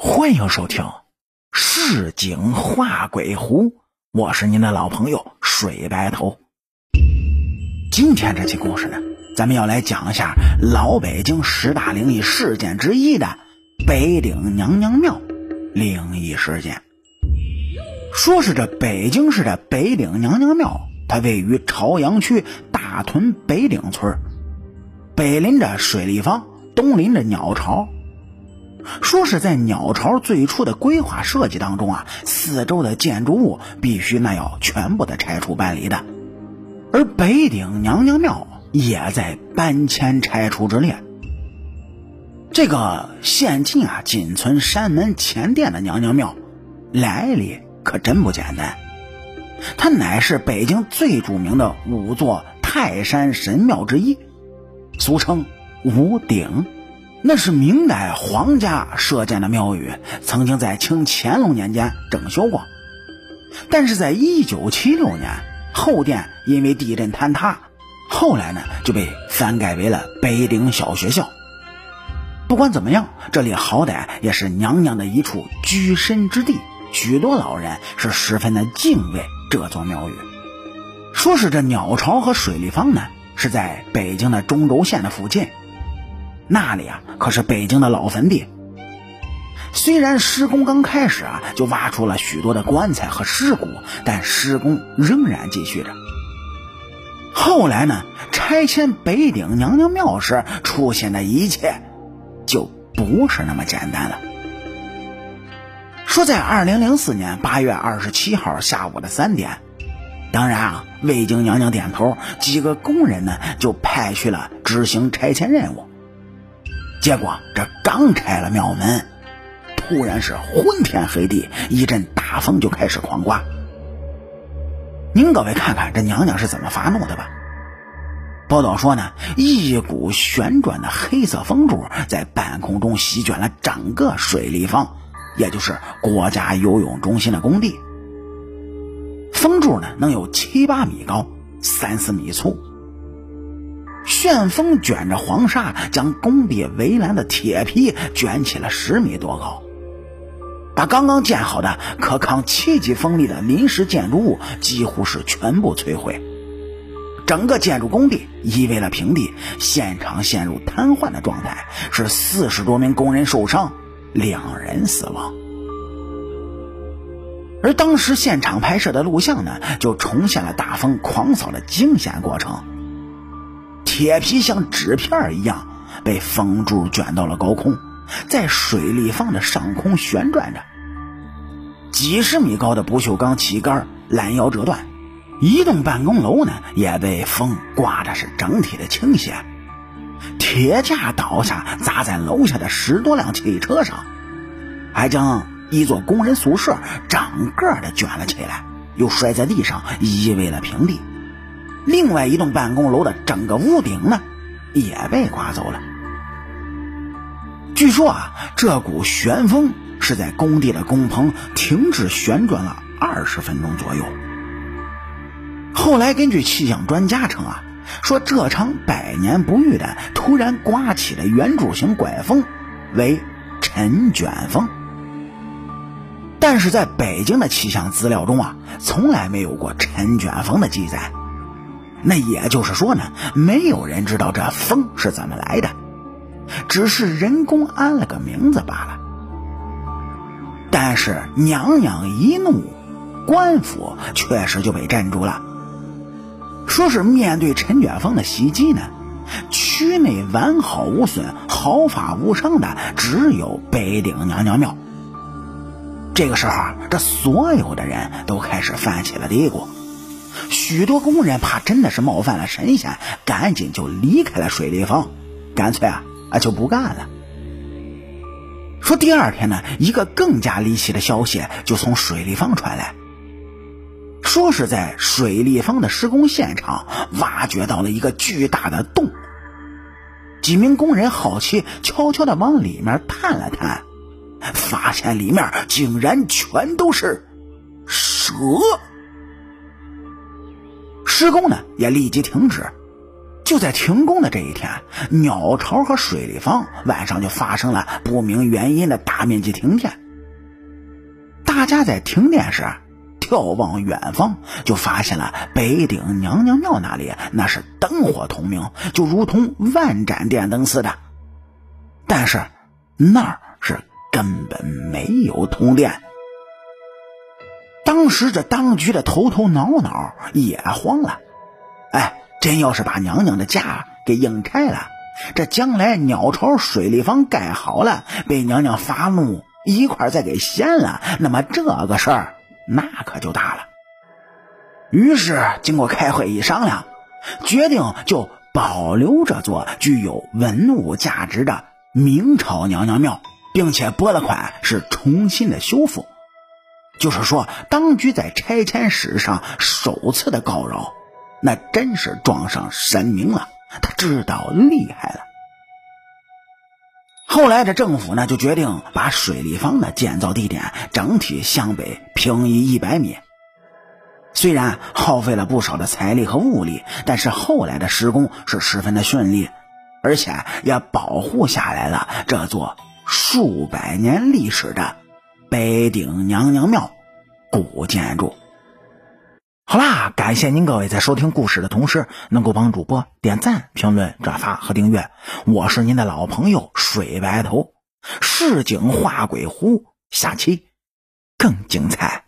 欢迎收听《市井画鬼狐》，我是您的老朋友水白头。今天这期故事呢，咱们要来讲一下老北京十大灵异事件之一的北顶娘娘庙灵异事件。说是这北京市的北顶娘娘庙，它位于朝阳区大屯北顶村，北临着水立方，东临着鸟巢。说是在鸟巢最初的规划设计当中啊，四周的建筑物必须那要全部的拆除搬离的，而北顶娘娘庙也在搬迁拆除之列。这个现今啊仅存山门前殿的娘娘庙，来历可真不简单，它乃是北京最著名的五座泰山神庙之一，俗称五顶。那是明代皇家设建的庙宇，曾经在清乾隆年间整修过，但是在一九七六年后殿因为地震坍塌，后来呢就被翻盖为了北岭小学校。不管怎么样，这里好歹也是娘娘的一处居身之地，许多老人是十分的敬畏这座庙宇。说是这鸟巢和水立方呢，是在北京的中轴线的附近。那里啊，可是北京的老坟地。虽然施工刚开始啊，就挖出了许多的棺材和尸骨，但施工仍然继续着。后来呢，拆迁北顶娘娘庙时出现的一切，就不是那么简单了。说在二零零四年八月二十七号下午的三点，当然啊，未经娘娘点头，几个工人呢就派去了执行拆迁任务。结果这刚开了庙门，突然是昏天黑地，一阵大风就开始狂刮。您各位看看这娘娘是怎么发怒的吧？报道说呢，一股旋转的黑色风柱在半空中席卷了整个水立方，也就是国家游泳中心的工地。风柱呢能有七八米高，三四米粗。旋风卷着黄沙，将工地围栏的铁皮卷起了十米多高，把刚刚建好的可抗七级风力的临时建筑物几乎是全部摧毁，整个建筑工地夷为了平地，现场陷入瘫痪的状态，是四十多名工人受伤，两人死亡。而当时现场拍摄的录像呢，就重现了大风狂扫的惊险过程。铁皮像纸片一样被风柱卷到了高空，在水立方的上空旋转着。几十米高的不锈钢旗杆拦腰折断，一栋办公楼呢也被风刮的是整体的倾斜，铁架倒下砸在楼下的十多辆汽车上，还将一座工人宿舍整个的卷了起来，又摔在地上夷为了平地。另外一栋办公楼的整个屋顶呢，也被刮走了。据说啊，这股旋风是在工地的工棚停止旋转了二十分钟左右。后来根据气象专家称啊，说这场百年不遇的突然刮起的圆柱形怪风为尘卷风，但是在北京的气象资料中啊，从来没有过尘卷风的记载。那也就是说呢，没有人知道这风是怎么来的，只是人工安了个名字罢了。但是娘娘一怒，官府确实就被镇住了。说是面对陈卷风的袭击呢，区内完好无损、毫发无伤的只有北顶娘娘庙。这个时候，这所有的人都开始犯起了嘀咕。许多工人怕真的是冒犯了神仙，赶紧就离开了水立方，干脆啊啊就不干了。说第二天呢，一个更加离奇的消息就从水立方传来，说是在水立方的施工现场挖掘到了一个巨大的洞。几名工人好奇，悄悄的往里面探了探，发现里面竟然全都是蛇。施工呢也立即停止，就在停工的这一天，鸟巢和水立方晚上就发生了不明原因的大面积停电。大家在停电时眺望远方，就发现了北顶娘娘庙那里那是灯火通明，就如同万盏电灯似的。但是那儿是根本没有通电。当时这当局的头头脑脑也慌了，哎。真要是把娘娘的家给硬拆了，这将来鸟巢水立方盖好了，被娘娘发怒一块再给掀了，那么这个事儿那可就大了。于是经过开会一商量，决定就保留这座具有文物价值的明朝娘娘庙，并且拨了款是重新的修复。就是说，当局在拆迁史上首次的告饶。那真是撞上神明了，他知道厉害了。后来这政府呢，就决定把水立方的建造地点整体向北平移一百米。虽然耗费了不少的财力和物力，但是后来的施工是十分的顺利，而且也保护下来了这座数百年历史的北顶娘娘庙古建筑。好啦，感谢您各位在收听故事的同时，能够帮主播点赞、评论、转发和订阅。我是您的老朋友水白头，市井画鬼狐，下期更精彩。